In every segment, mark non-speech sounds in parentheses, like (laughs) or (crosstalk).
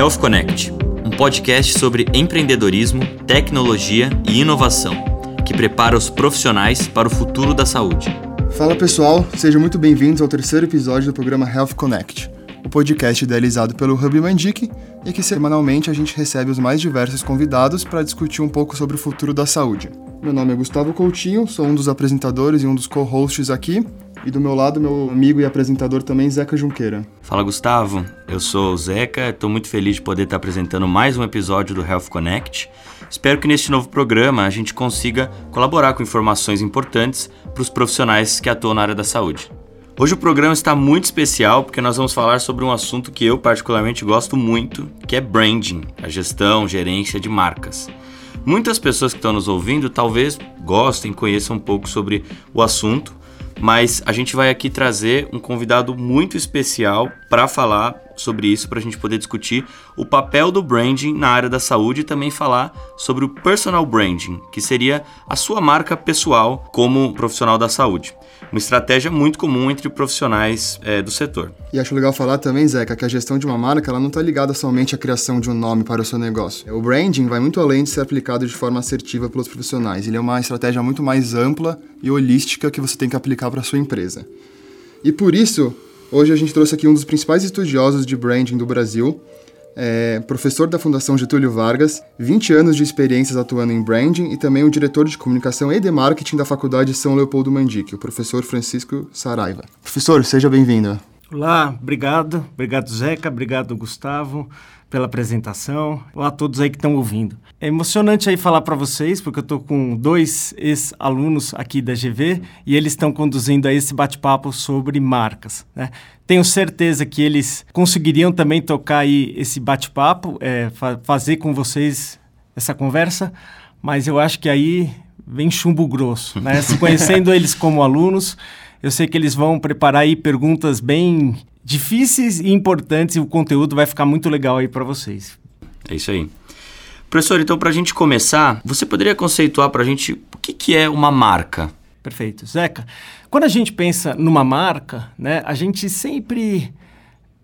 Health Connect, um podcast sobre empreendedorismo, tecnologia e inovação, que prepara os profissionais para o futuro da saúde. Fala pessoal, sejam muito bem-vindos ao terceiro episódio do programa Health Connect, o podcast idealizado pelo Hub Mandic e que semanalmente a gente recebe os mais diversos convidados para discutir um pouco sobre o futuro da saúde. Meu nome é Gustavo Coutinho, sou um dos apresentadores e um dos co-hosts aqui. E do meu lado, meu amigo e apresentador também, Zeca Junqueira. Fala Gustavo, eu sou o Zeca, estou muito feliz de poder estar apresentando mais um episódio do Health Connect. Espero que neste novo programa a gente consiga colaborar com informações importantes para os profissionais que atuam na área da saúde. Hoje o programa está muito especial porque nós vamos falar sobre um assunto que eu particularmente gosto muito, que é branding, a gestão, gerência de marcas. Muitas pessoas que estão nos ouvindo talvez gostem, conheçam um pouco sobre o assunto, mas a gente vai aqui trazer um convidado muito especial para falar sobre isso, para a gente poder discutir o papel do branding na área da saúde e também falar sobre o personal branding, que seria a sua marca pessoal como profissional da saúde uma estratégia muito comum entre profissionais é, do setor. E acho legal falar também, Zeca, que a gestão de uma marca ela não está ligada somente à criação de um nome para o seu negócio. O branding vai muito além de ser aplicado de forma assertiva pelos profissionais. Ele é uma estratégia muito mais ampla e holística que você tem que aplicar para a sua empresa. E por isso, hoje a gente trouxe aqui um dos principais estudiosos de branding do Brasil, é professor da Fundação Getúlio Vargas, 20 anos de experiências atuando em branding e também o diretor de comunicação e de marketing da Faculdade São Leopoldo Mandique, o professor Francisco Saraiva. Professor, seja bem-vindo. Olá, obrigado. Obrigado, Zeca. Obrigado, Gustavo pela apresentação. Olá a todos aí que estão ouvindo. É emocionante aí falar para vocês, porque eu estou com dois ex-alunos aqui da GV e eles estão conduzindo a esse bate-papo sobre marcas. Né? Tenho certeza que eles conseguiriam também tocar aí esse bate-papo, é, fa fazer com vocês essa conversa, mas eu acho que aí vem chumbo grosso. Né? Se conhecendo (laughs) (laughs) eles como alunos, eu sei que eles vão preparar aí perguntas bem difíceis e importantes e o conteúdo vai ficar muito legal aí para vocês. É isso aí. Professor, então para a gente começar, você poderia conceituar para a gente o que, que é uma marca? Perfeito. Zeca, quando a gente pensa numa marca, né, a gente sempre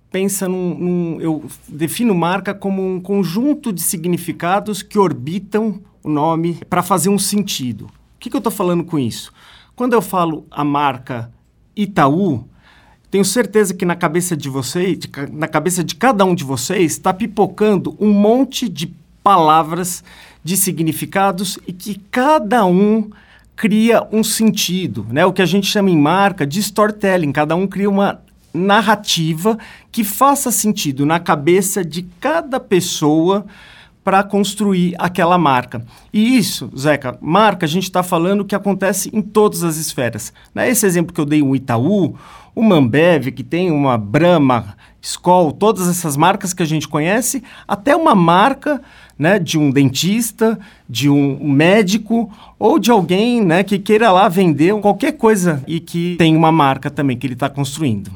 pensa num, num, Eu defino marca como um conjunto de significados que orbitam o nome para fazer um sentido. O que, que eu estou falando com isso? Quando eu falo a marca Itaú, tenho certeza que na cabeça de vocês, na cabeça de cada um de vocês, está pipocando um monte de palavras, de significados e que cada um cria um sentido, né? O que a gente chama em marca de storytelling. Cada um cria uma narrativa que faça sentido na cabeça de cada pessoa para construir aquela marca. E isso, Zeca, marca, a gente está falando que acontece em todas as esferas. Né? Esse exemplo que eu dei, o Itaú, o Mambev, que tem uma Brahma, Skoll, todas essas marcas que a gente conhece, até uma marca né, de um dentista, de um médico ou de alguém né, que queira lá vender qualquer coisa e que tem uma marca também que ele está construindo.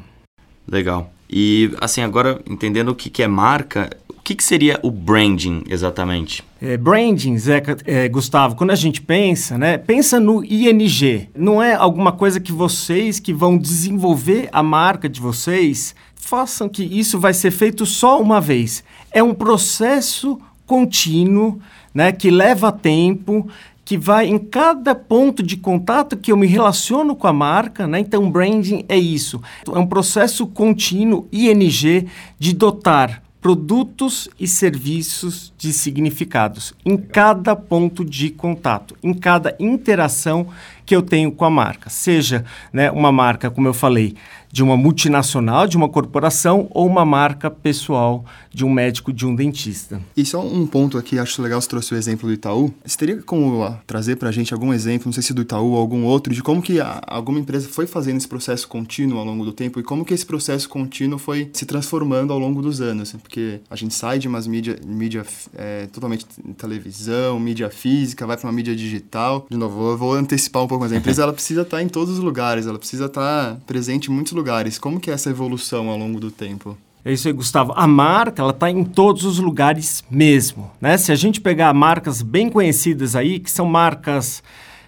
Legal. E assim, agora entendendo o que, que é marca, que, que seria o branding exatamente? É, branding, Zeca, é, Gustavo, quando a gente pensa, né, pensa no ING. Não é alguma coisa que vocês que vão desenvolver a marca de vocês façam que isso vai ser feito só uma vez. É um processo contínuo, né, que leva tempo, que vai em cada ponto de contato que eu me relaciono com a marca, né? Então, branding é isso. É um processo contínuo, ING, de dotar produtos e serviços de significados em cada ponto de contato, em cada interação que eu tenho com a marca. Seja né, uma marca, como eu falei, de uma multinacional, de uma corporação ou uma marca pessoal de um médico, de um dentista. E só um ponto aqui, acho legal você trouxe o exemplo do Itaú. Você teria como trazer para a gente algum exemplo, não sei se do Itaú ou algum outro, de como que a, alguma empresa foi fazendo esse processo contínuo ao longo do tempo e como que esse processo contínuo foi se transformando ao longo dos anos? Porque a gente sai de umas mídia, mídia é, totalmente televisão, mídia física, vai para uma mídia digital. De novo, eu vou antecipar um pouco, mas a empresa ela precisa estar tá em todos os lugares, ela precisa estar tá presente em muitos lugares. Como que é essa evolução ao longo do tempo? É isso aí, Gustavo. A marca, ela está em todos os lugares mesmo, né? Se a gente pegar marcas bem conhecidas aí, que são marcas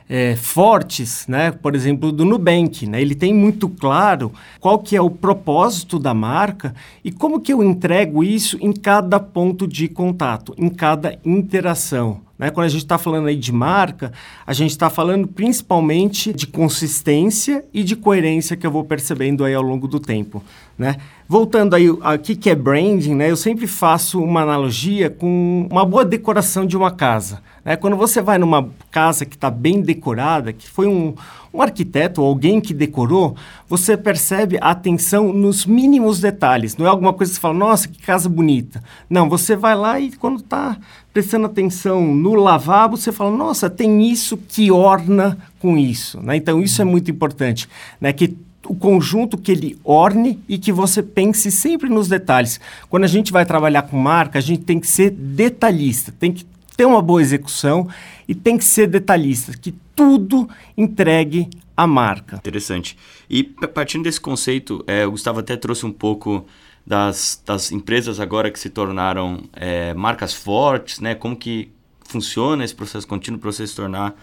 é, fortes, né? por exemplo, do Nubank. Né? Ele tem muito claro qual que é o propósito da marca e como que eu entrego isso em cada ponto de contato, em cada interação. Né? Quando a gente está falando aí de marca, a gente está falando principalmente de consistência e de coerência que eu vou percebendo aí ao longo do tempo. Né? Voltando aí, o que é branding, né? eu sempre faço uma analogia com uma boa decoração de uma casa. Né? Quando você vai numa casa que está bem decorada, que foi um, um arquiteto ou alguém que decorou, você percebe a atenção nos mínimos detalhes. Não é alguma coisa que você fala, nossa, que casa bonita. Não, você vai lá e quando está prestando atenção no lavabo, você fala, nossa, tem isso que orna com isso. Né? Então, isso é muito importante, né? que o conjunto que ele orne e que você pense sempre nos detalhes. Quando a gente vai trabalhar com marca, a gente tem que ser detalhista, tem que ter uma boa execução e tem que ser detalhista, que tudo entregue a marca. Interessante. E partindo desse conceito, é, o Gustavo até trouxe um pouco das, das empresas agora que se tornaram é, marcas fortes, né? Como que funciona esse processo contínuo para você se tornar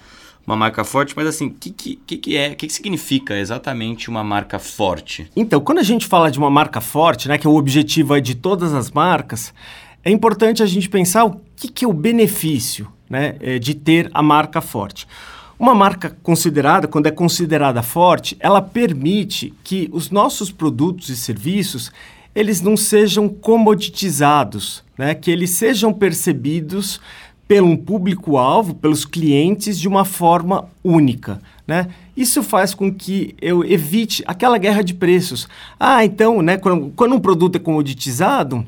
uma marca forte, mas assim, o que, que, que, é, o que, que significa exatamente uma marca forte? Então, quando a gente fala de uma marca forte, né, que é o objetivo é de todas as marcas, é importante a gente pensar o que, que é o benefício né, é, de ter a marca forte. Uma marca considerada, quando é considerada forte, ela permite que os nossos produtos e serviços eles não sejam comoditizados, né, que eles sejam percebidos pelo público-alvo, pelos clientes, de uma forma única. Né? Isso faz com que eu evite aquela guerra de preços. Ah, então, né, quando, quando um produto é comoditizado,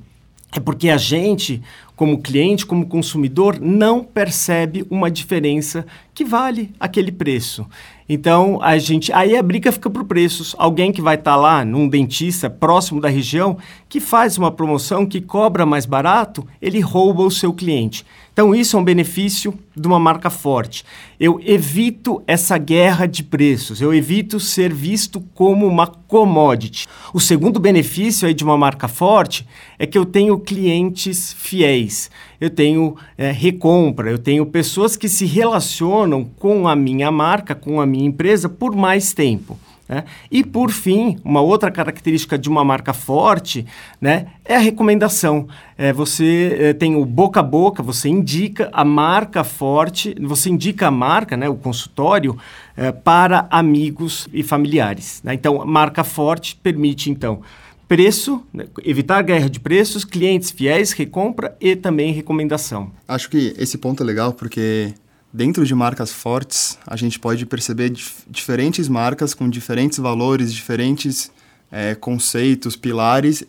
é porque a gente, como cliente, como consumidor, não percebe uma diferença que vale aquele preço. Então, a gente, aí a briga fica por preços. Alguém que vai estar tá lá num dentista próximo da região que faz uma promoção que cobra mais barato, ele rouba o seu cliente. Então, isso é um benefício de uma marca forte. Eu evito essa guerra de preços, eu evito ser visto como uma commodity. O segundo benefício aí de uma marca forte é que eu tenho clientes fiéis, eu tenho é, recompra, eu tenho pessoas que se relacionam com a minha marca, com a minha empresa por mais tempo. Né? E, por fim, uma outra característica de uma marca forte né, é a recomendação. É, você é, tem o boca a boca, você indica a marca forte, você indica a marca, né, o consultório, é, para amigos e familiares. Né? Então, marca forte permite, então, preço, né, evitar guerra de preços, clientes fiéis, recompra e também recomendação. Acho que esse ponto é legal porque Dentro de marcas fortes, a gente pode perceber dif diferentes marcas com diferentes valores, diferentes é, conceitos, pilares,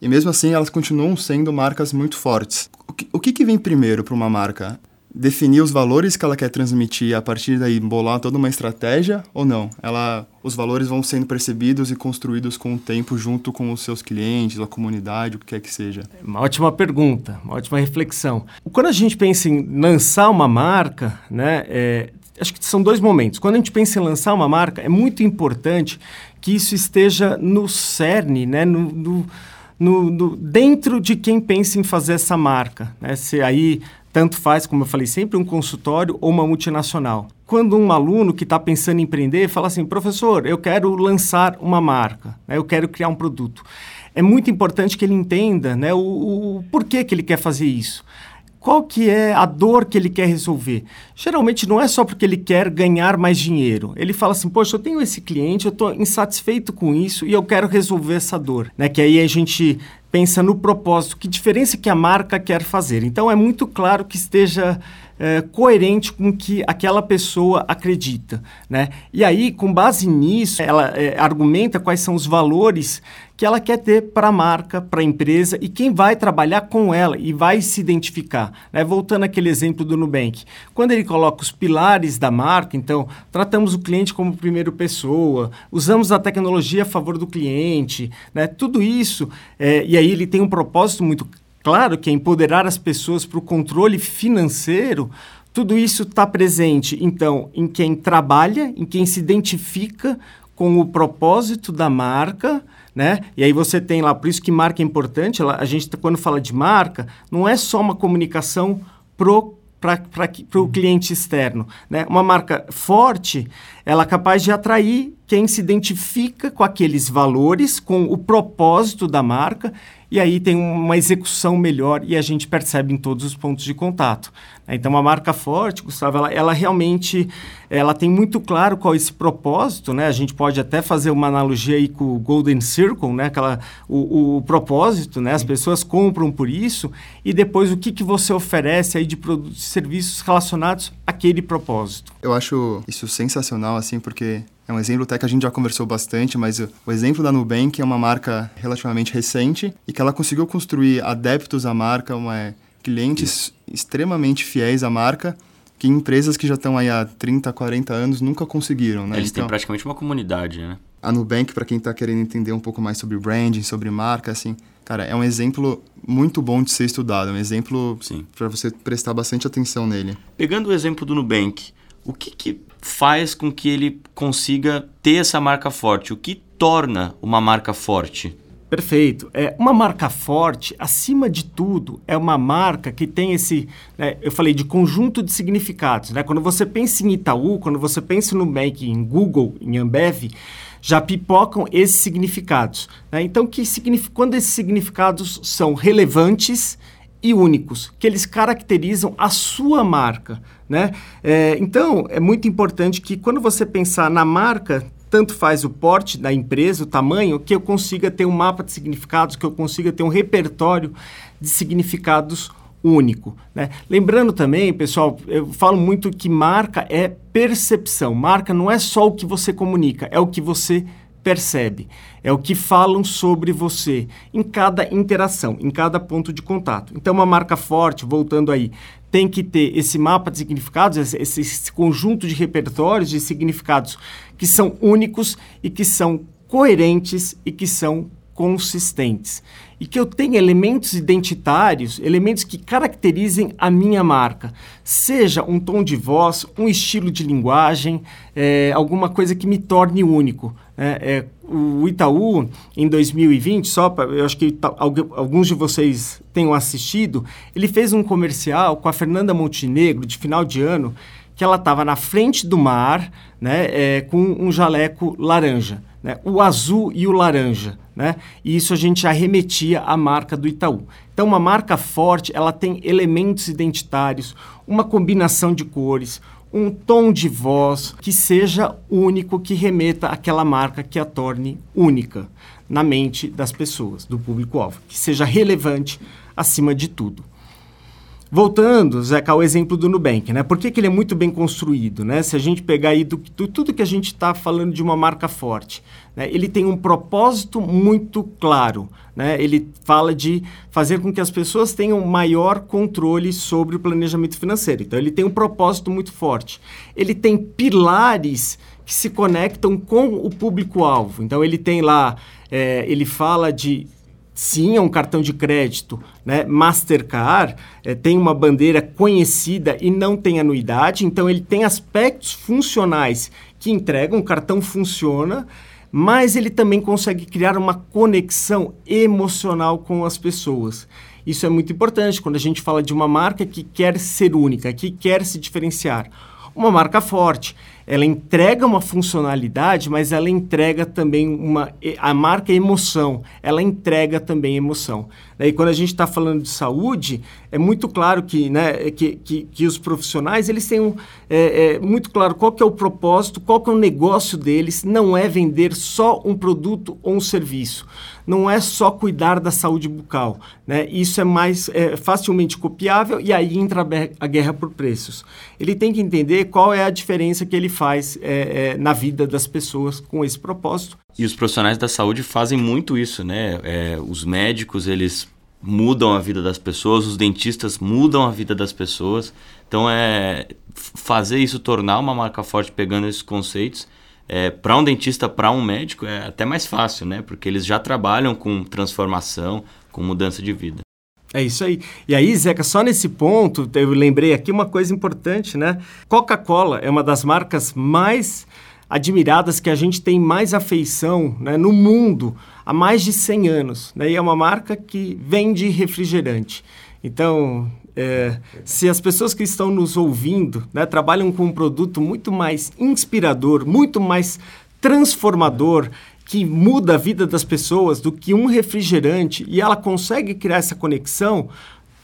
e mesmo assim elas continuam sendo marcas muito fortes. O que, o que, que vem primeiro para uma marca? Definir os valores que ela quer transmitir a partir daí bolar toda uma estratégia ou não? Ela, os valores vão sendo percebidos e construídos com o tempo junto com os seus clientes, a comunidade, o que quer que seja. Uma ótima pergunta, uma ótima reflexão. Quando a gente pensa em lançar uma marca, né, é, acho que são dois momentos. Quando a gente pensa em lançar uma marca, é muito importante que isso esteja no cerne, né, no, no no, no, dentro de quem pensa em fazer essa marca. Né? Se aí tanto faz, como eu falei, sempre um consultório ou uma multinacional. Quando um aluno que está pensando em empreender fala assim, professor, eu quero lançar uma marca, né? eu quero criar um produto. É muito importante que ele entenda né, o, o porquê que ele quer fazer isso qual que é a dor que ele quer resolver? Geralmente não é só porque ele quer ganhar mais dinheiro. Ele fala assim, poxa, eu tenho esse cliente, eu estou insatisfeito com isso e eu quero resolver essa dor. Né? Que aí a gente pensa no propósito, que diferença que a marca quer fazer. Então é muito claro que esteja é, coerente com o que aquela pessoa acredita. Né? E aí, com base nisso, ela é, argumenta quais são os valores que ela quer ter para a marca, para a empresa e quem vai trabalhar com ela e vai se identificar. Né? Voltando àquele exemplo do Nubank. Quando ele coloca os pilares da marca, então, tratamos o cliente como primeira pessoa, usamos a tecnologia a favor do cliente, né? tudo isso, é, e aí ele tem um propósito muito claro, que é empoderar as pessoas para o controle financeiro, tudo isso está presente, então, em quem trabalha, em quem se identifica com o propósito da marca, né? E aí você tem lá, por isso que marca é importante, a gente quando fala de marca, não é só uma comunicação pro para o cliente externo. Né? Uma marca forte, ela é capaz de atrair quem se identifica com aqueles valores, com o propósito da marca e aí tem uma execução melhor e a gente percebe em todos os pontos de contato. Então, uma marca forte, Gustavo, ela, ela, realmente ela tem muito claro qual é esse propósito, né? A gente pode até fazer uma analogia aí com o Golden Circle, né? Aquela, o, o propósito, né? As pessoas compram por isso e depois o que, que você oferece aí de produtos e serviços relacionados àquele propósito. Eu acho isso sensacional, assim, porque é um exemplo até que a gente já conversou bastante, mas o exemplo da Nubank é uma marca relativamente recente e que ela conseguiu construir adeptos à marca, uma, clientes Isso. extremamente fiéis à marca, que empresas que já estão aí há 30, 40 anos nunca conseguiram, né? Eles então, têm praticamente uma comunidade, né? A Nubank, para quem está querendo entender um pouco mais sobre branding, sobre marca, assim, cara, é um exemplo muito bom de ser estudado, é um exemplo para você prestar bastante atenção nele. Pegando o exemplo do Nubank, o que, que faz com que ele consiga ter essa marca forte? O que torna uma marca forte? Perfeito. É, uma marca forte, acima de tudo, é uma marca que tem esse, né, eu falei de conjunto de significados. Né? Quando você pensa em Itaú, quando você pensa no Bank, em Google, em Ambev, já pipocam esses significados. Né? Então, que quando esses significados são relevantes e únicos, que eles caracterizam a sua marca. Né? É, então, é muito importante que quando você pensar na marca, tanto faz o porte da empresa, o tamanho, que eu consiga ter um mapa de significados, que eu consiga ter um repertório de significados único. Né? Lembrando também, pessoal, eu falo muito que marca é percepção. Marca não é só o que você comunica, é o que você percebe, é o que falam sobre você em cada interação, em cada ponto de contato. Então, uma marca forte, voltando aí, tem que ter esse mapa de significados, esse, esse conjunto de repertórios de significados que são únicos e que são coerentes e que são consistentes. E que eu tenha elementos identitários, elementos que caracterizem a minha marca. Seja um tom de voz, um estilo de linguagem, é, alguma coisa que me torne único. É, é, o Itaú, em 2020, só pra, eu acho que alguns de vocês tenham assistido, ele fez um comercial com a Fernanda Montenegro, de final de ano, que ela estava na frente do mar, né, é, com um jaleco laranja né, o azul e o laranja. Né? E isso a gente arremetia à marca do Itaú. Então, uma marca forte, ela tem elementos identitários, uma combinação de cores, um tom de voz que seja único, que remeta àquela marca que a torne única na mente das pessoas, do público-alvo, que seja relevante acima de tudo. Voltando, Zeca, ao exemplo do Nubank, né? Por que, que ele é muito bem construído, né? Se a gente pegar aí do, do tudo que a gente está falando de uma marca forte, né? ele tem um propósito muito claro, né? Ele fala de fazer com que as pessoas tenham maior controle sobre o planejamento financeiro. Então, ele tem um propósito muito forte. Ele tem pilares que se conectam com o público-alvo. Então, ele tem lá, é, ele fala de sim, é um cartão de crédito, né? Mastercard é, tem uma bandeira conhecida e não tem anuidade, então ele tem aspectos funcionais que entregam, o cartão funciona, mas ele também consegue criar uma conexão emocional com as pessoas. Isso é muito importante quando a gente fala de uma marca que quer ser única, que quer se diferenciar. Uma marca forte, ela entrega uma funcionalidade, mas ela entrega também uma. A marca é emoção, ela entrega também emoção. E quando a gente está falando de saúde, é muito claro que, né, que, que, que os profissionais eles têm um, é, é, muito claro qual que é o propósito, qual que é o negócio deles, não é vender só um produto ou um serviço não é só cuidar da saúde bucal. Né? Isso é mais é, facilmente copiável e aí entra a guerra por preços. Ele tem que entender qual é a diferença que ele faz é, é, na vida das pessoas com esse propósito. E os profissionais da saúde fazem muito isso, né? É, os médicos, eles mudam a vida das pessoas, os dentistas mudam a vida das pessoas. Então, é fazer isso tornar uma marca forte pegando esses conceitos é, para um dentista, para um médico, é até mais fácil, né? Porque eles já trabalham com transformação, com mudança de vida. É isso aí. E aí, Zeca, só nesse ponto, eu lembrei aqui uma coisa importante, né? Coca-Cola é uma das marcas mais admiradas que a gente tem mais afeição né, no mundo há mais de 100 anos. Né? E é uma marca que vende refrigerante. Então, é, se as pessoas que estão nos ouvindo né, trabalham com um produto muito mais inspirador, muito mais transformador, que muda a vida das pessoas do que um refrigerante e ela consegue criar essa conexão,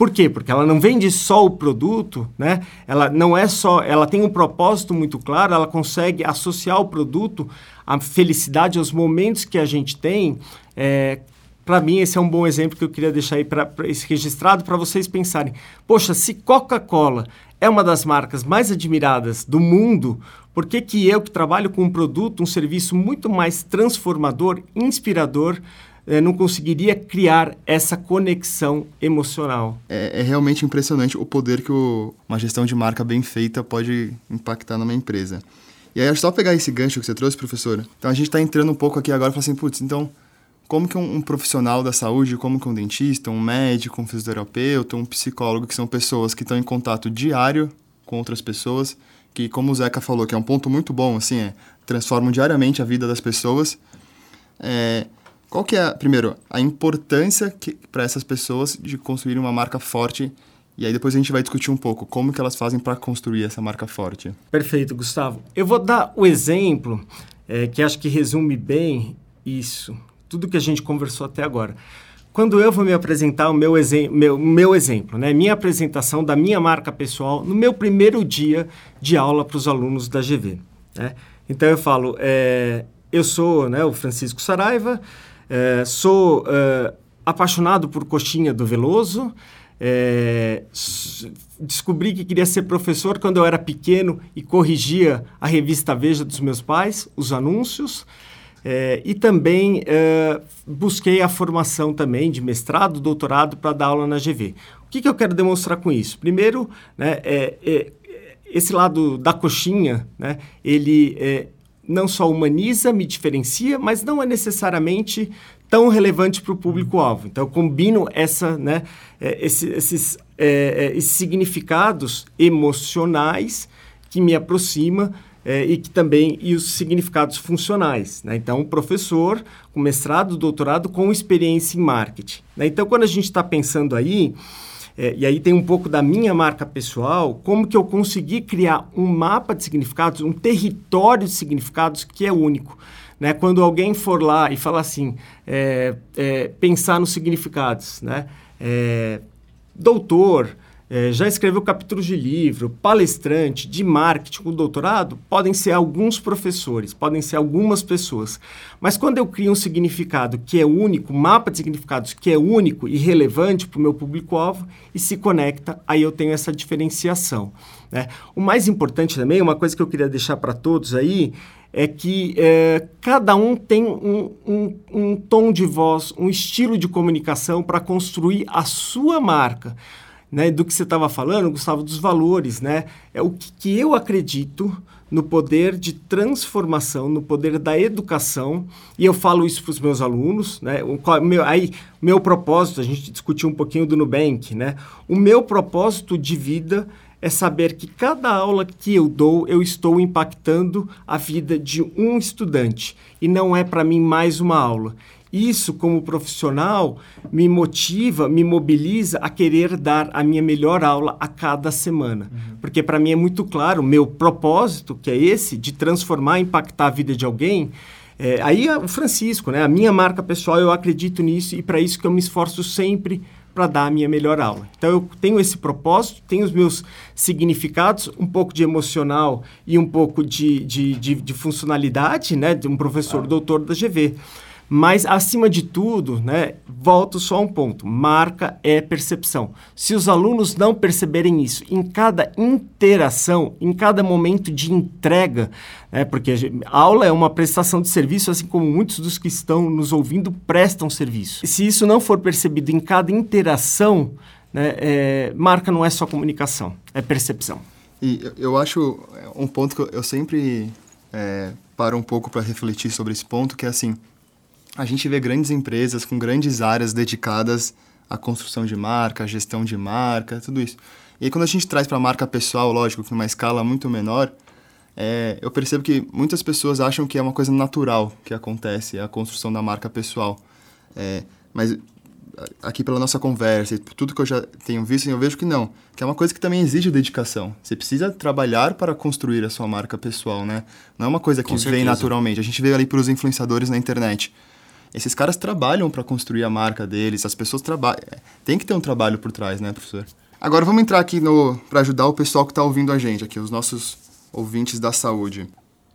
por quê? Porque ela não vende só o produto, né? Ela não é só, ela tem um propósito muito claro, ela consegue associar o produto à felicidade, aos momentos que a gente tem. É, para mim, esse é um bom exemplo que eu queria deixar aí para esse registrado para vocês pensarem. Poxa, se Coca-Cola é uma das marcas mais admiradas do mundo, por que, que eu, que trabalho com um produto, um serviço muito mais transformador, inspirador, eh, não conseguiria criar essa conexão emocional? É, é realmente impressionante o poder que o, uma gestão de marca bem feita pode impactar numa empresa. E aí, é só pegar esse gancho que você trouxe, professora. Então, a gente está entrando um pouco aqui agora e falar assim, putz, então como que um, um, profissional da saúde, como que um dentista, um médico, um fisioterapeuta, um psicólogo, que são pessoas que estão em contato diário com outras pessoas, que como o Zeca falou, que é um ponto muito bom, assim, é, transformam diariamente a vida das pessoas. É, qual que é, primeiro, a importância para essas pessoas de construir uma marca forte e aí depois a gente vai discutir um pouco como que elas fazem para construir essa marca forte. Perfeito, Gustavo. Eu vou dar o exemplo é, que acho que resume bem isso tudo que a gente conversou até agora. Quando eu vou me apresentar o meu, meu, meu exemplo, né? minha apresentação da minha marca pessoal no meu primeiro dia de aula para os alunos da GV. Né? Então eu falo, é, eu sou né, o Francisco Saraiva, é, sou é, apaixonado por coxinha do Veloso, é, descobri que queria ser professor quando eu era pequeno e corrigia a revista Veja dos meus pais, os anúncios. É, e também é, busquei a formação também de mestrado, doutorado para dar aula na GV. O que, que, eu quero demonstrar com isso? Primeiro, né, é, é esse lado da coxinha, né, ele é, não só humaniza, me diferencia, mas não é necessariamente tão relevante para o público-alvo. Então, eu combino essa, né, é, esses, esses, esses significados emocionais que me aproxima é, e que também e os significados funcionais. Né? Então, um professor com mestrado, doutorado, com experiência em marketing. Né? Então, quando a gente está pensando aí, é, e aí tem um pouco da minha marca pessoal, como que eu consegui criar um mapa de significados, um território de significados que é único. Né? Quando alguém for lá e falar assim, é, é pensar nos significados, né? É, doutor, é, já escreveu capítulos de livro, palestrante, de marketing com doutorado, podem ser alguns professores, podem ser algumas pessoas. Mas quando eu crio um significado que é único, mapa de significados que é único e relevante para o meu público-alvo e se conecta, aí eu tenho essa diferenciação. Né? O mais importante também, uma coisa que eu queria deixar para todos aí, é que é, cada um tem um, um, um tom de voz, um estilo de comunicação para construir a sua marca né, do que você estava falando, Gustavo, dos valores, né? É o que, que eu acredito no poder de transformação, no poder da educação, e eu falo isso para os meus alunos, né? O, meu, aí, meu propósito, a gente discutiu um pouquinho do Nubank, né? O meu propósito de vida é saber que cada aula que eu dou, eu estou impactando a vida de um estudante, e não é para mim mais uma aula. Isso, como profissional, me motiva, me mobiliza a querer dar a minha melhor aula a cada semana. Uhum. Porque para mim é muito claro, meu propósito, que é esse, de transformar, impactar a vida de alguém. É, aí o Francisco, né? A minha marca pessoal, eu acredito nisso e para isso que eu me esforço sempre para dar a minha melhor aula. Então eu tenho esse propósito, tenho os meus significados, um pouco de emocional e um pouco de, de, de, de funcionalidade, né? De um professor doutor da GV. Mas, acima de tudo, né, volto só a um ponto: marca é percepção. Se os alunos não perceberem isso em cada interação, em cada momento de entrega, né, porque a aula é uma prestação de serviço, assim como muitos dos que estão nos ouvindo prestam serviço. Se isso não for percebido em cada interação, né, é, marca não é só comunicação, é percepção. E eu acho um ponto que eu sempre é, paro um pouco para refletir sobre esse ponto, que é assim a gente vê grandes empresas com grandes áreas dedicadas à construção de marca, à gestão de marca, tudo isso. E aí, quando a gente traz para a marca pessoal, lógico, que numa escala muito menor, é, eu percebo que muitas pessoas acham que é uma coisa natural que acontece, a construção da marca pessoal. É, mas aqui pela nossa conversa e tudo que eu já tenho visto, eu vejo que não. Que é uma coisa que também exige dedicação. Você precisa trabalhar para construir a sua marca pessoal, né? Não é uma coisa que vem naturalmente. A gente vê ali para os influenciadores na internet. Esses caras trabalham para construir a marca deles, as pessoas trabalham. É, tem que ter um trabalho por trás, né, professor? Agora vamos entrar aqui no para ajudar o pessoal que está ouvindo a gente aqui, os nossos ouvintes da saúde.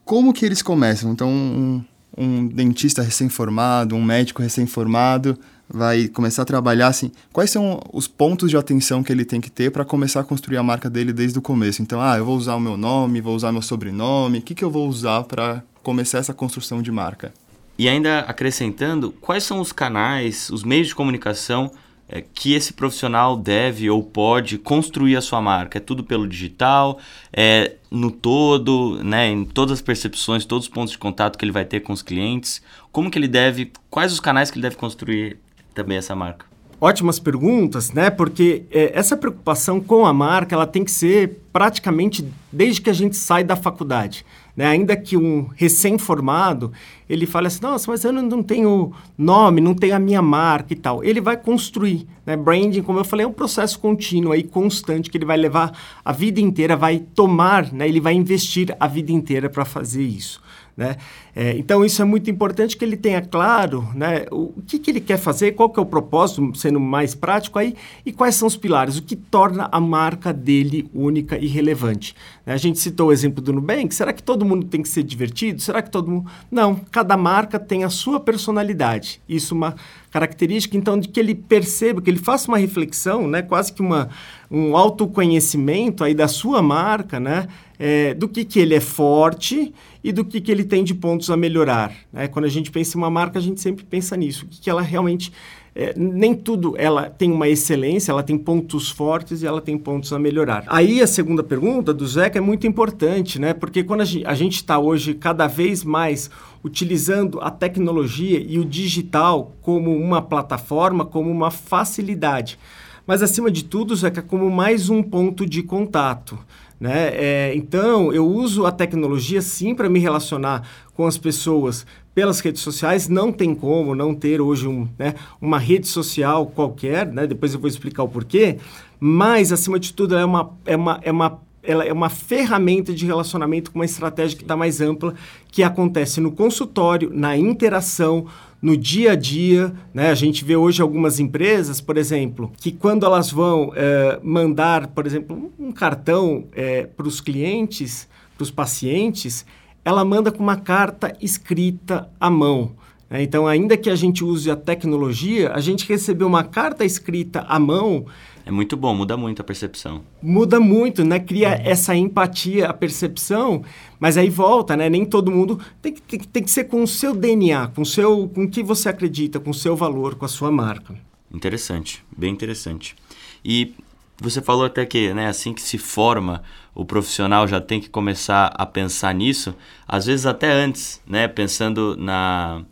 Como que eles começam? Então, um, um dentista recém-formado, um médico recém-formado, vai começar a trabalhar assim, quais são os pontos de atenção que ele tem que ter para começar a construir a marca dele desde o começo? Então, ah, eu vou usar o meu nome, vou usar meu sobrenome, o que, que eu vou usar para começar essa construção de marca? E ainda acrescentando, quais são os canais, os meios de comunicação é, que esse profissional deve ou pode construir a sua marca? É tudo pelo digital, é no todo, né, em todas as percepções, todos os pontos de contato que ele vai ter com os clientes? Como que ele deve, quais os canais que ele deve construir também essa marca? Ótimas perguntas, né? Porque é, essa preocupação com a marca, ela tem que ser praticamente desde que a gente sai da faculdade. Né? Ainda que um recém-formado, ele fale assim, nossa, mas eu não, tenho nome, não tenho a minha marca e tal. Ele vai construir. Né? Branding, como eu falei, é um processo contínuo e constante que ele vai levar a vida inteira, vai tomar, né? ele vai investir a vida inteira para fazer isso. Né? É, então, isso é muito importante que ele tenha claro né, o, o que, que, ele quer fazer, qual que é o propósito, sendo mais prático aí, e quais são os pilares, o que torna a marca dele única e relevante. Né? A gente citou o exemplo do Nubank, será que todo mundo tem que ser divertido? Será que todo mundo... Não, cada marca tem a sua personalidade. Isso é uma característica, então, de que ele perceba, que ele faça uma reflexão, né, quase que uma, um autoconhecimento aí da sua marca, né, é, do que, que ele é forte e do que, que ele tem de pontos a melhorar. Né? Quando a gente pensa em uma marca, a gente sempre pensa nisso, o que, que ela realmente... É, nem tudo ela tem uma excelência, ela tem pontos fortes e ela tem pontos a melhorar. Aí a segunda pergunta do Zeca é muito importante, né? Porque quando a gente está hoje cada vez mais utilizando a tecnologia e o digital como uma plataforma, como uma facilidade. Mas acima de tudo, Zeca, como mais um ponto de contato. Né? É, então, eu uso a tecnologia sim para me relacionar com as pessoas pelas redes sociais. Não tem como não ter hoje um, né, uma rede social qualquer, né? depois eu vou explicar o porquê. Mas, acima de tudo, é uma, é uma, é uma ela é uma ferramenta de relacionamento com uma estratégia que está mais ampla, que acontece no consultório, na interação, no dia a dia. Né? A gente vê hoje algumas empresas, por exemplo, que quando elas vão é, mandar, por exemplo, um cartão é, para os clientes, para os pacientes, ela manda com uma carta escrita à mão. Né? Então, ainda que a gente use a tecnologia, a gente recebeu uma carta escrita à mão é muito bom, muda muito a percepção. Muda muito, né? Cria uhum. essa empatia, a percepção, mas aí volta, né? Nem todo mundo tem que, tem, tem que ser com o seu DNA, com o seu, com o que você acredita, com o seu valor, com a sua marca. Interessante, bem interessante. E você falou até que, né, assim que se forma, o profissional já tem que começar a pensar nisso, às vezes até antes, né, pensando na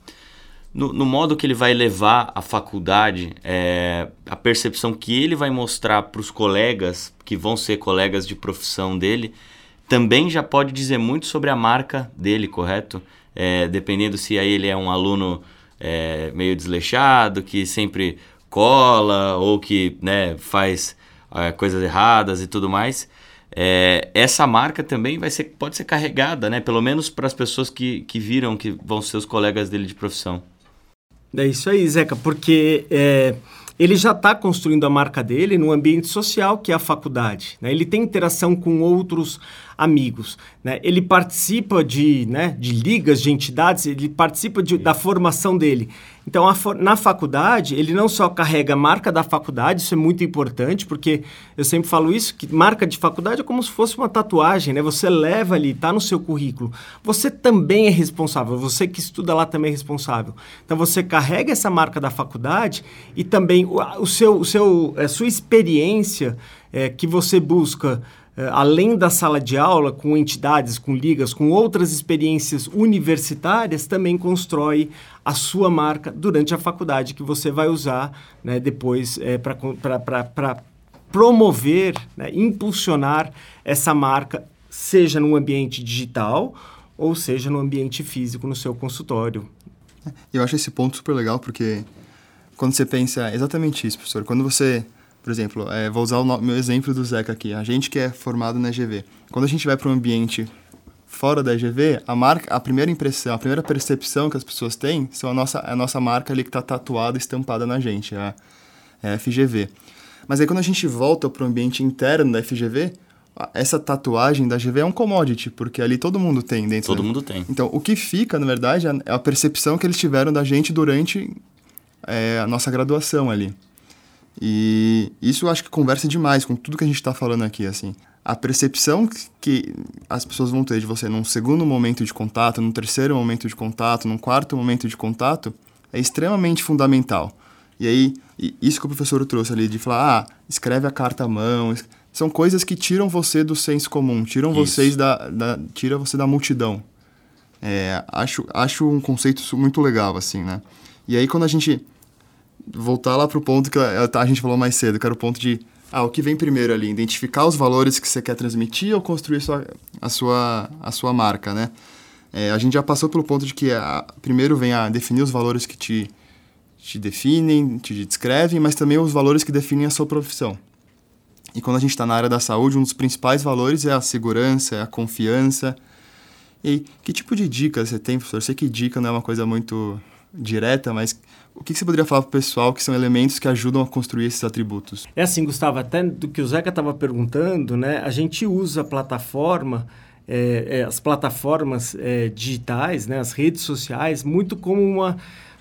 no, no, modo que ele vai levar a faculdade, é, a percepção que ele vai mostrar para os colegas, que vão ser colegas de profissão dele, também já pode dizer muito sobre a marca dele, correto? É, dependendo se aí ele é um aluno é, meio desleixado, que sempre cola ou que né, faz é, coisas erradas e tudo mais. É, essa marca também vai ser, pode ser carregada, né? Pelo menos para as pessoas que, que viram que vão ser os colegas dele de profissão. É isso aí, Zeca, porque é, ele já está construindo a marca dele no ambiente social que é a faculdade. Né? Ele tem interação com outros amigos. Né? Ele participa de, né, de ligas, de entidades, ele participa de, da formação dele. Então, na faculdade, ele não só carrega a marca da faculdade, isso é muito importante, porque eu sempre falo isso, que marca de faculdade é como se fosse uma tatuagem, né? Você leva ali, está no seu currículo. Você também é responsável, você que estuda lá também é responsável. Então, você carrega essa marca da faculdade e também o, o seu, o seu, a sua experiência é, que você busca além da sala de aula, com entidades, com ligas, com outras experiências universitárias, também constrói a sua marca durante a faculdade, que você vai usar né, depois é, para promover, né, impulsionar essa marca, seja no ambiente digital ou seja no ambiente físico, no seu consultório. Eu acho esse ponto super legal, porque quando você pensa exatamente isso, professor. Quando você, por exemplo, é, vou usar o meu exemplo do Zeca aqui, a gente que é formado na EGV. Quando a gente vai para um ambiente fora da EGV, a marca, a primeira impressão, a primeira percepção que as pessoas têm são a nossa, a nossa marca ali que está tatuada, estampada na gente, a, é a FGV. Mas aí quando a gente volta para o ambiente interno da FGV, essa tatuagem da GV é um commodity, porque ali todo mundo tem dentro. Todo mundo tem. Então, o que fica, na verdade, é a percepção que eles tiveram da gente durante é, a nossa graduação ali. E isso eu acho que conversa demais com tudo que a gente está falando aqui, assim. A percepção que as pessoas vão ter de você num segundo momento de contato, num terceiro momento de contato, num quarto momento de contato, é extremamente fundamental. E aí, isso que o professor trouxe ali, de falar, ah, escreve a carta à mão, são coisas que tiram você do senso comum, tiram Isso. vocês da, da, tira você da multidão. É, acho, acho um conceito muito legal, assim, né? E aí, quando a gente voltar lá para o ponto que a, gente falou mais cedo, que era o ponto de, ah, o que vem primeiro ali? Identificar os valores que você quer transmitir ou construir sua, a, sua, a sua marca, né? É, a gente já passou pelo ponto de que a, primeiro vem a definir os valores que te, te definem, te descrevem, mas também os valores que definem a sua profissão. E quando a gente está na área da saúde, um dos principais valores é a segurança, é a confiança. E que tipo de dica você tem, professor? Eu sei que dica não é uma coisa muito direta, mas o que você poderia falar para o pessoal que são elementos que ajudam a construir esses atributos? É assim, Gustavo, até do que o Zeca estava perguntando, né? A gente usa a plataforma, é, é, as plataformas é, digitais, né? as redes sociais, muito como uma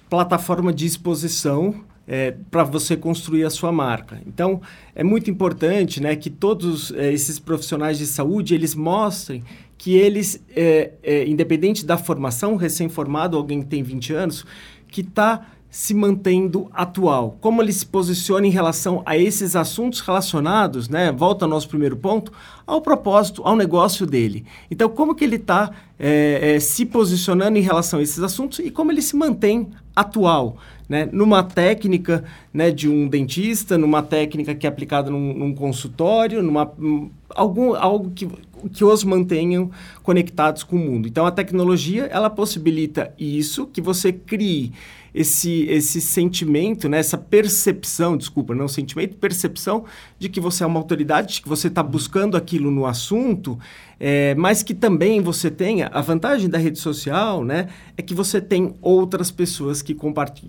plataforma de exposição é, para você construir a sua marca. Então, é muito importante né, que todos é, esses profissionais de saúde, eles mostrem que eles, é, é independente da formação, recém-formado, alguém que tem 20 anos, que está se mantendo atual. Como ele se posiciona em relação a esses assuntos relacionados, né? Volta ao nosso primeiro ponto, ao propósito, ao negócio dele. Então, como que ele está é, é, se posicionando em relação a esses assuntos e como ele se mantém atual, né? Numa técnica né, de um dentista, numa técnica que é aplicada num, num consultório, numa um, algum algo que que os mantenham conectados com o mundo. Então, a tecnologia ela possibilita isso, que você crie esse, esse sentimento, né, essa percepção, desculpa, não sentimento, percepção de que você é uma autoridade, de que você está buscando aquilo no assunto, é, mas que também você tenha, a vantagem da rede social, né, é que você tem outras pessoas que,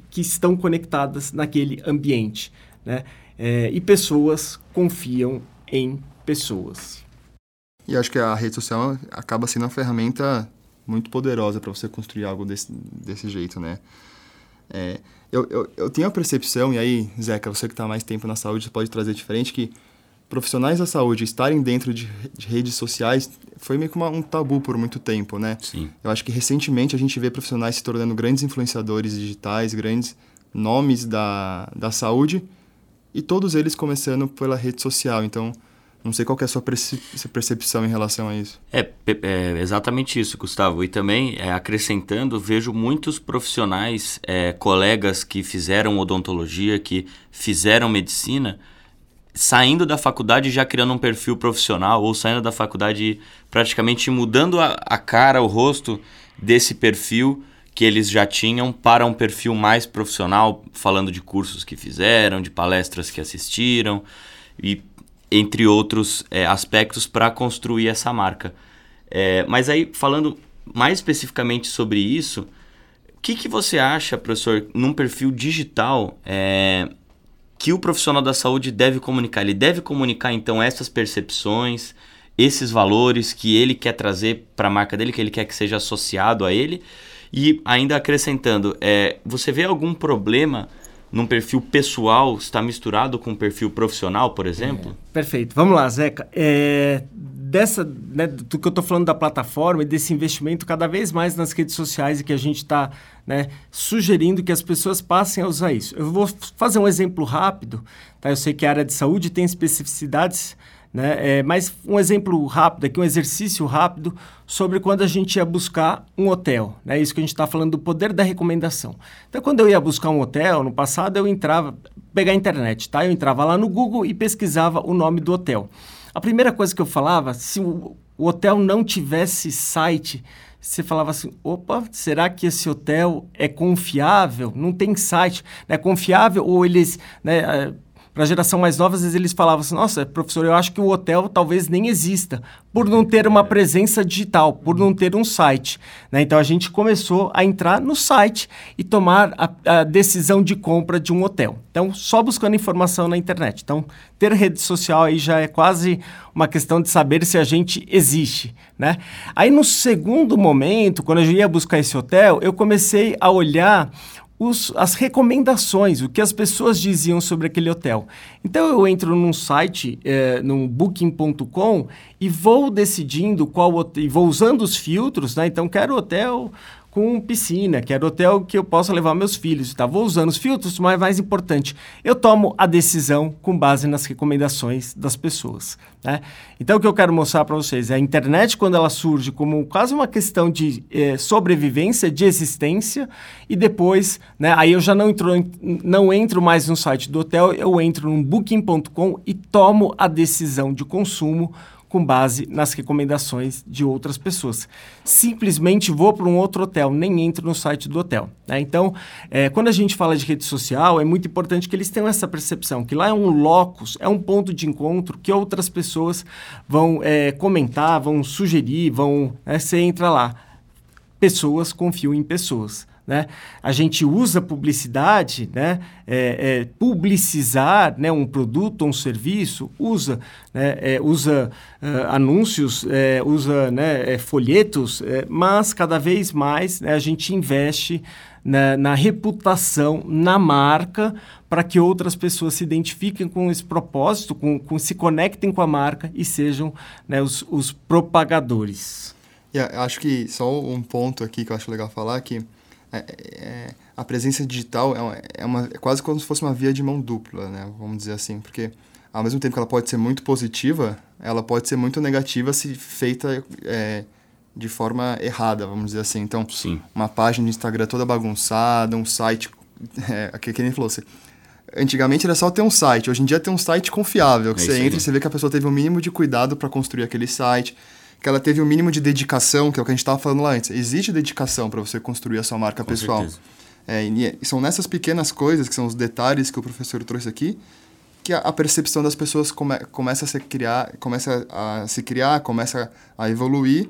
que estão conectadas naquele ambiente, né, é, e pessoas confiam em pessoas. E acho que a rede social acaba sendo uma ferramenta muito poderosa para você construir algo desse, desse jeito, né? É, eu, eu, eu tenho a percepção, e aí, Zeca, você que está mais tempo na saúde, pode trazer diferente, que profissionais da saúde estarem dentro de, de redes sociais foi meio que uma, um tabu por muito tempo, né? Sim. Eu acho que recentemente a gente vê profissionais se tornando grandes influenciadores digitais, grandes nomes da, da saúde, e todos eles começando pela rede social. Então, não sei qual é a sua percepção em relação a isso. É, é exatamente isso, Gustavo. E também, é, acrescentando, vejo muitos profissionais, é, colegas que fizeram odontologia, que fizeram medicina, saindo da faculdade já criando um perfil profissional, ou saindo da faculdade praticamente mudando a, a cara, o rosto desse perfil que eles já tinham para um perfil mais profissional, falando de cursos que fizeram, de palestras que assistiram. E entre outros é, aspectos, para construir essa marca. É, mas aí, falando mais especificamente sobre isso, o que, que você acha, professor, num perfil digital é, que o profissional da saúde deve comunicar? Ele deve comunicar, então, essas percepções, esses valores que ele quer trazer para a marca dele, que ele quer que seja associado a ele? E ainda acrescentando, é, você vê algum problema num perfil pessoal está misturado com um perfil profissional, por exemplo? É, perfeito. Vamos lá, Zeca. É, dessa, né, do que eu estou falando da plataforma e desse investimento cada vez mais nas redes sociais e que a gente está né, sugerindo que as pessoas passem a usar isso. Eu vou fazer um exemplo rápido. Tá? Eu sei que a área de saúde tem especificidades né? É, mas um exemplo rápido aqui, um exercício rápido sobre quando a gente ia buscar um hotel. Né? Isso que a gente está falando do poder da recomendação. Então, quando eu ia buscar um hotel, no passado eu entrava, pegar a internet, tá? Eu entrava lá no Google e pesquisava o nome do hotel. A primeira coisa que eu falava, se o, o hotel não tivesse site, você falava assim, opa, será que esse hotel é confiável? Não tem site, é confiável ou eles, né, eh, para a geração mais nova, às vezes eles falavam assim: nossa, professor, eu acho que o hotel talvez nem exista, por não ter uma presença digital, por não ter um site. Né? Então a gente começou a entrar no site e tomar a, a, decisão de compra de um hotel. Então, só buscando informação na internet. Então, ter rede social aí já é quase uma questão de saber se a gente existe. Né? Aí, no segundo momento, quando eu ia buscar esse hotel, eu comecei a olhar os, as recomendações, o que as pessoas diziam sobre aquele hotel. Então eu entro num site, é, num booking.com e vou decidindo qual e vou usando os filtros, né? Então quero hotel com piscina, quero hotel que eu possa levar meus filhos. Tá? Vou usando os filtros, mas mais importante, eu tomo a decisão com base nas recomendações das pessoas. Né? Então, o que eu quero mostrar para vocês é a internet, quando ela surge como quase uma questão de eh, sobrevivência, de existência, e depois, né, aí eu já não entro, não entro mais no site do hotel, eu entro no booking.com e tomo a decisão de consumo com base nas recomendações de outras pessoas. Simplesmente vou para um outro hotel, nem entro no site do hotel. Né? Então, é, quando a gente fala de rede social, é muito importante que eles tenham essa percepção, que lá é um locus, é um ponto de encontro que outras pessoas vão é, comentar, vão sugerir, vão. Né, você entra lá. Pessoas confiam em pessoas. Né? A gente usa publicidade, né? É, é, publicizar né? um produto ou um serviço, usa, né? é, usa uh, anúncios, é, usa né? É, folhetos, mas cada vez mais né? a gente investe na, na reputação, na marca, para que outras pessoas se identifiquem com esse propósito, com, com se conectem com a marca e sejam né? os, os propagadores. Yeah, acho que só um ponto aqui que eu acho legal falar que é, é, a presença digital é, uma, é, uma, é quase como se fosse uma via de mão dupla, né? Vamos dizer assim, porque ao mesmo tempo que ela pode ser muito positiva, ela pode ser muito negativa se feita é, de forma errada, vamos dizer assim. Então, Sim. uma página de Instagram toda bagunçada, um site, é, que, que nem falou, você, antigamente era só ter um site, hoje em dia tem um site confiável, que é você entra e você vê que a pessoa teve o um mínimo de cuidado para construir aquele site que ela teve o um mínimo de dedicação, que é o que a gente estava falando lá antes. Existe dedicação para você construir a sua marca Com pessoal. É, e são nessas pequenas coisas, que são os detalhes que o professor trouxe aqui, que a, a percepção das pessoas come, começa a se criar, começa a se criar, começa a evoluir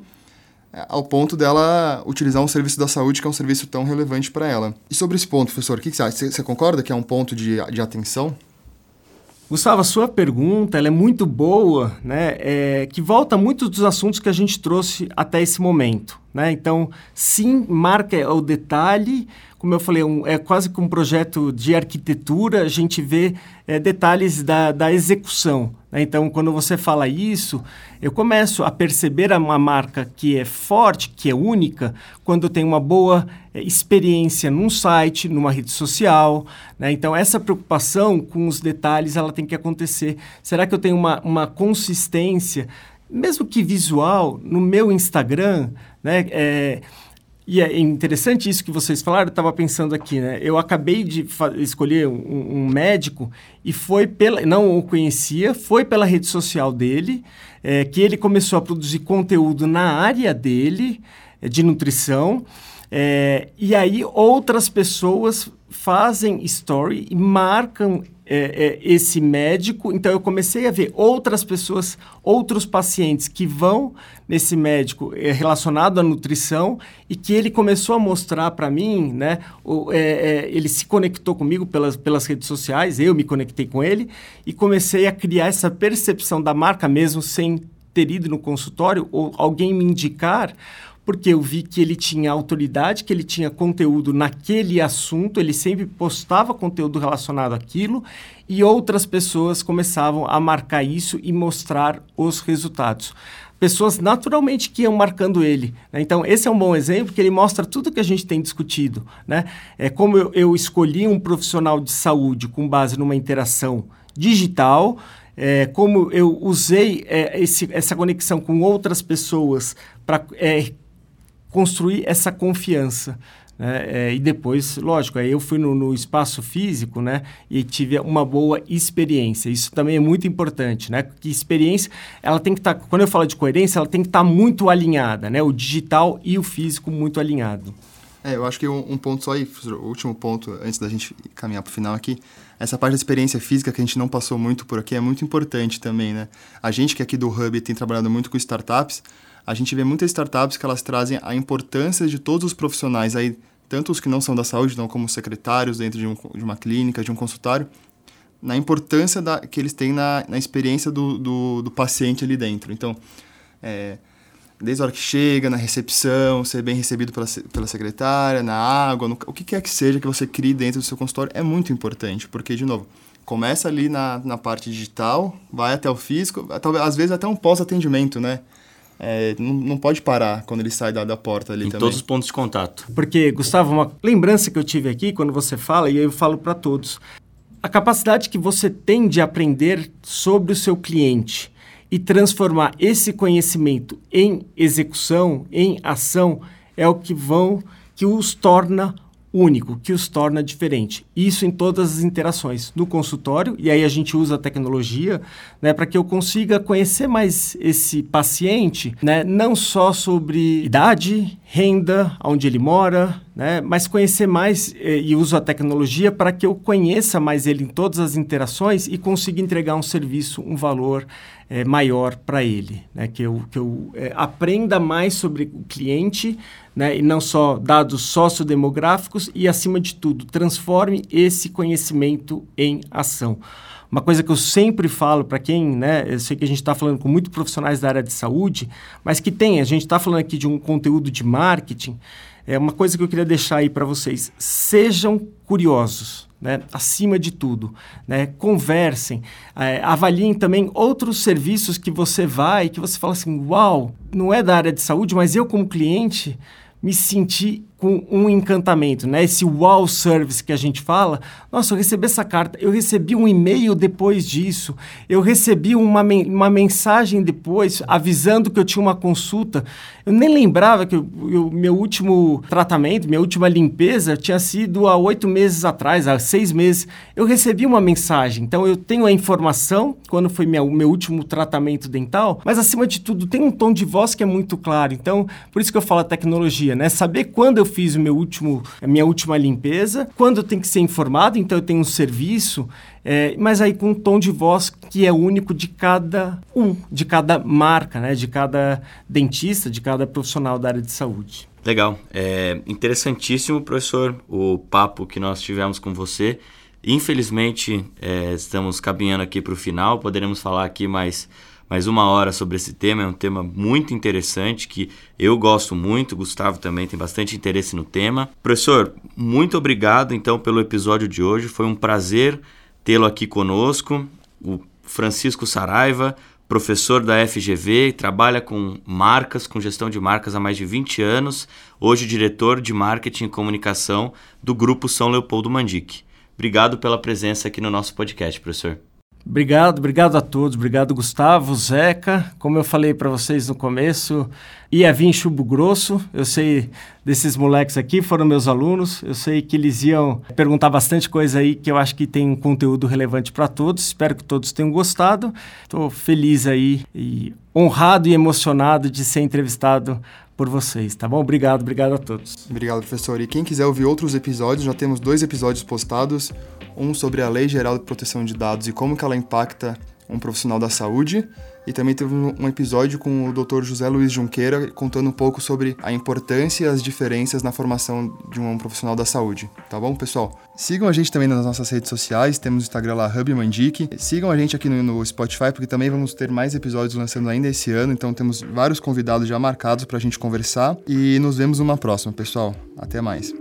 é, ao ponto dela utilizar um serviço da saúde que é um serviço tão relevante para ela. E sobre esse ponto, professor, o que, que você acha? Você, você concorda que é um ponto de, de atenção? Gustavo, a sua pergunta é muito boa, né? É, que volta muito dos assuntos que a gente trouxe até esse momento. Né? Então, sim, marca o detalhe. Como eu falei, um, é quase que um projeto de arquitetura, a gente vê é, detalhes da, da execução. Né? Então, quando você fala isso, eu começo a perceber uma marca que é forte, que é única, quando tem uma boa é, experiência num site, numa rede social. Né? Então, essa preocupação com os detalhes ela tem que acontecer. Será que eu tenho uma, uma consistência? Mesmo que visual, no meu Instagram, né? É, e é interessante isso que vocês falaram, eu estava pensando aqui, né? Eu acabei de escolher um, um, médico e foi pela. Não o conhecia, foi pela rede social dele, é, que ele começou a produzir conteúdo na área dele, é, de nutrição. É, e aí outras pessoas fazem story e marcam é, é, esse médico. Então eu comecei a ver outras pessoas, outros pacientes que vão nesse médico é, relacionado à nutrição e que ele começou a mostrar para mim, né? O, é, é, ele se conectou comigo pelas, pelas redes sociais, eu me conectei com ele e comecei a criar essa percepção da marca mesmo sem ter ido no consultório ou alguém me indicar porque eu vi que ele tinha autoridade, que ele tinha conteúdo naquele assunto, ele sempre postava conteúdo relacionado àquilo, e outras pessoas começavam a marcar isso e mostrar os resultados. Pessoas naturalmente que iam marcando ele. Né? Então, esse é um bom exemplo que ele mostra tudo que a gente tem discutido. Né? É como eu, eu escolhi um profissional de saúde com base numa interação digital, é, como eu usei é, esse, essa conexão com outras pessoas para é, construir essa confiança. Né? É, e depois, lógico, aí eu fui no, no, espaço físico né? e tive uma boa experiência. Isso também é muito importante, né? Que experiência, ela tem que estar, tá, quando eu falo de coerência, ela tem que estar tá muito alinhada, né? O digital e o físico muito alinhado. É, eu acho que um, um ponto só aí, o último ponto, antes da gente caminhar para o final aqui, essa parte da experiência física que a gente não passou muito por aqui é muito importante também, né? A gente que aqui do Hub tem trabalhado muito com startups, a gente vê muitas startups que elas trazem a importância de todos os profissionais aí, tanto os que não são da saúde, não como secretários dentro de, um, de uma clínica, de um consultório, na importância da, que eles têm na, na experiência do, do, do paciente ali dentro. Então, é, desde a hora que chega, na recepção, ser bem recebido pela, pela secretária, na água, no, o que quer que seja que você crie dentro do seu consultório é muito importante, porque, de novo, começa ali na, na parte digital, vai até o físico, talvez, às vezes até um pós-atendimento, né? É, não, não, pode parar quando ele sai da, da porta ali em também. todos os pontos de contato. Porque, Gustavo, uma lembrança que eu tive aqui quando você fala, e eu falo para todos, a capacidade que você tem de aprender sobre o seu cliente e transformar esse conhecimento em execução, em ação, é o que vão que os torna único, que os torna diferente. Isso em todas as interações, no consultório, e aí a gente usa a tecnologia né, para que eu consiga conhecer mais esse paciente, né, não só sobre idade, renda, onde ele mora, né, mas conhecer mais eh, e uso a tecnologia para que eu conheça mais ele em todas as interações e consiga entregar um serviço, um valor é, maior para ele, né? que eu, que eu é, aprenda mais sobre o cliente, né? e não só dados sociodemográficos, e, acima de tudo, transforme esse conhecimento em ação. Uma coisa que eu sempre falo para quem, né, eu sei que a gente está falando com muitos profissionais da área de saúde, mas que tem, a gente está falando aqui de um conteúdo de marketing, é uma coisa que eu queria deixar aí para vocês. Sejam curiosos né, acima de tudo. Né? Conversem, é, avaliem também outros serviços que você vai, que você fala assim, uau, não é da área de saúde, mas eu como cliente me senti com um encantamento, né? Esse wow service que a gente fala. Nossa, eu recebi essa carta, eu recebi um e-mail depois disso, eu recebi uma, uma mensagem depois avisando que eu tinha uma consulta. Eu nem lembrava que o meu último tratamento, minha última limpeza tinha sido há oito meses atrás, há seis meses. Eu recebi uma mensagem, então eu tenho a informação quando foi o meu último tratamento dental, mas acima de tudo tem um tom de voz que é muito claro. Então, por isso que eu falo tecnologia, né? Saber quando eu fiz o meu último, a minha última limpeza, quando tem que ser informado, então eu tenho um serviço, é, mas aí com um tom de voz que é único de cada um, de cada marca, né, de cada dentista, de cada profissional da área de saúde. Legal, é interessantíssimo, professor, o papo que nós tivemos com você. Infelizmente, é, estamos caminhando aqui para o final, poderemos falar aqui mais mais uma hora sobre esse tema. É um tema muito interessante que eu gosto muito, Gustavo também tem bastante interesse no tema. Professor, muito obrigado então pelo episódio de hoje. Foi um prazer tê-lo aqui conosco. O Francisco Saraiva, professor da FGV, trabalha com marcas, com gestão de marcas há mais de 20 anos, hoje diretor de marketing e comunicação do Grupo São Leopoldo Mandique. Obrigado pela presença aqui no nosso podcast, professor. Obrigado, obrigado a todos. Obrigado, Gustavo, Zeca. Como eu falei para vocês no começo, ia vir chumbo grosso. Eu sei desses moleques aqui, foram meus alunos. Eu sei que eles iam perguntar bastante coisa aí que eu acho que tem um conteúdo relevante para todos. Espero que todos tenham gostado. Estou feliz aí e honrado e emocionado de ser entrevistado por vocês, tá bom? Obrigado, obrigado a todos. Obrigado, professor. E quem quiser ouvir outros episódios, já temos dois episódios postados, um sobre a Lei Geral de Proteção de Dados e como que ela impacta um profissional da saúde, e também teve um episódio com o Dr. José Luiz Junqueira contando um pouco sobre a importância e as diferenças na formação de um profissional da saúde. Tá bom, pessoal? Sigam a gente também nas nossas redes sociais, temos o Instagram lá, Hub Mandique. Sigam a gente aqui no, no Spotify, porque também vamos ter mais episódios lançando ainda esse ano, então temos vários convidados já marcados para a gente conversar. E nos vemos numa próxima, pessoal. Até mais.